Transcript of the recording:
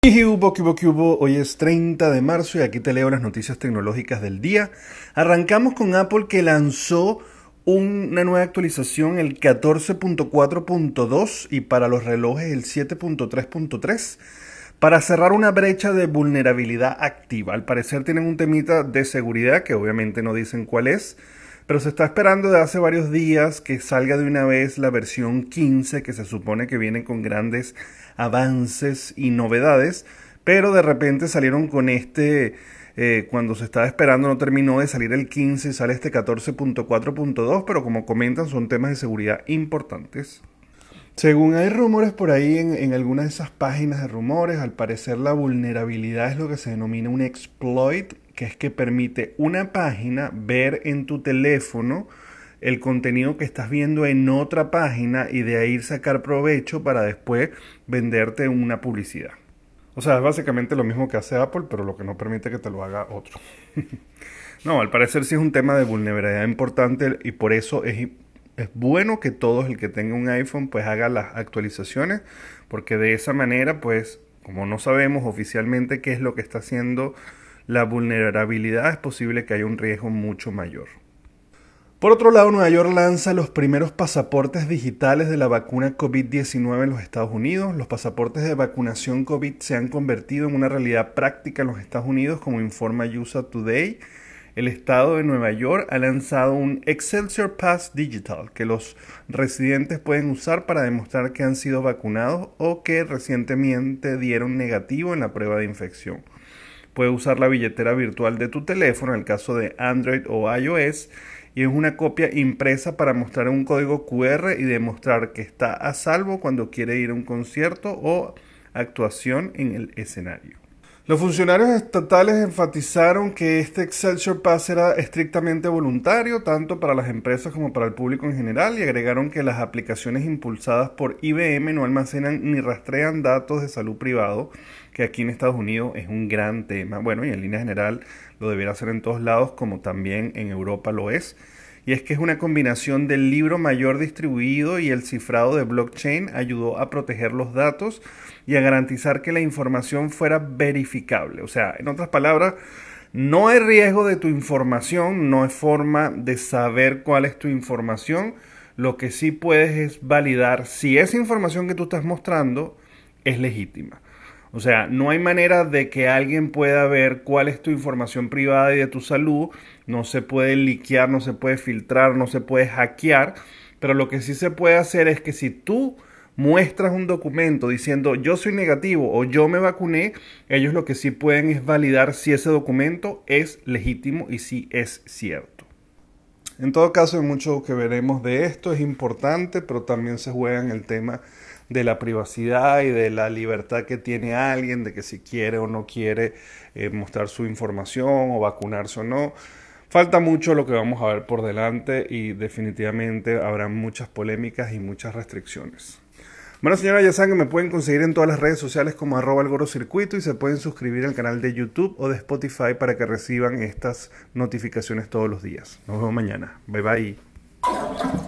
¿Qué hubo, hubo, hubo? Hoy es 30 de marzo y aquí te leo las noticias tecnológicas del día. Arrancamos con Apple que lanzó una nueva actualización, el 14.4.2 y para los relojes el 7.3.3 para cerrar una brecha de vulnerabilidad activa. Al parecer tienen un temita de seguridad que obviamente no dicen cuál es, pero se está esperando de hace varios días que salga de una vez la versión 15 que se supone que viene con grandes avances y novedades, pero de repente salieron con este, eh, cuando se estaba esperando no terminó de salir el 15, sale este 14.4.2, pero como comentan son temas de seguridad importantes. Según hay rumores por ahí en, en, algunas de esas páginas de rumores, al parecer la vulnerabilidad es lo que se denomina un exploit que es que permite una página ver en tu teléfono el contenido que estás viendo en otra página y de ahí sacar provecho para después venderte una publicidad. O sea, es básicamente lo mismo que hace Apple, pero lo que no permite que te lo haga otro. no, al parecer sí es un tema de vulnerabilidad importante y por eso es, es bueno que todos el que tenga un iPhone pues haga las actualizaciones, porque de esa manera pues como no sabemos oficialmente qué es lo que está haciendo la vulnerabilidad es posible que haya un riesgo mucho mayor. Por otro lado, Nueva York lanza los primeros pasaportes digitales de la vacuna COVID-19 en los Estados Unidos. Los pasaportes de vacunación COVID se han convertido en una realidad práctica en los Estados Unidos, como informa USA Today. El estado de Nueva York ha lanzado un Excelsior Pass Digital que los residentes pueden usar para demostrar que han sido vacunados o que recientemente dieron negativo en la prueba de infección. Puedes usar la billetera virtual de tu teléfono, en el caso de Android o iOS, y es una copia impresa para mostrar un código QR y demostrar que está a salvo cuando quiere ir a un concierto o actuación en el escenario. Los funcionarios estatales enfatizaron que este Excelsior Pass era estrictamente voluntario, tanto para las empresas como para el público en general, y agregaron que las aplicaciones impulsadas por IBM no almacenan ni rastrean datos de salud privado que aquí en Estados Unidos es un gran tema. Bueno, y en línea general lo debería hacer en todos lados, como también en Europa lo es. Y es que es una combinación del libro mayor distribuido y el cifrado de blockchain ayudó a proteger los datos y a garantizar que la información fuera verificable. O sea, en otras palabras, no hay riesgo de tu información, no hay forma de saber cuál es tu información. Lo que sí puedes es validar si esa información que tú estás mostrando es legítima. O sea, no hay manera de que alguien pueda ver cuál es tu información privada y de tu salud. No se puede liquear, no se puede filtrar, no se puede hackear. Pero lo que sí se puede hacer es que si tú muestras un documento diciendo yo soy negativo o yo me vacuné, ellos lo que sí pueden es validar si ese documento es legítimo y si es cierto. En todo caso, hay mucho que veremos de esto, es importante, pero también se juega en el tema de la privacidad y de la libertad que tiene alguien, de que si quiere o no quiere eh, mostrar su información o vacunarse o no. Falta mucho lo que vamos a ver por delante y definitivamente habrá muchas polémicas y muchas restricciones. Bueno, señora, ya saben que me pueden conseguir en todas las redes sociales como arroba el circuito y se pueden suscribir al canal de YouTube o de Spotify para que reciban estas notificaciones todos los días. Nos vemos mañana. Bye bye.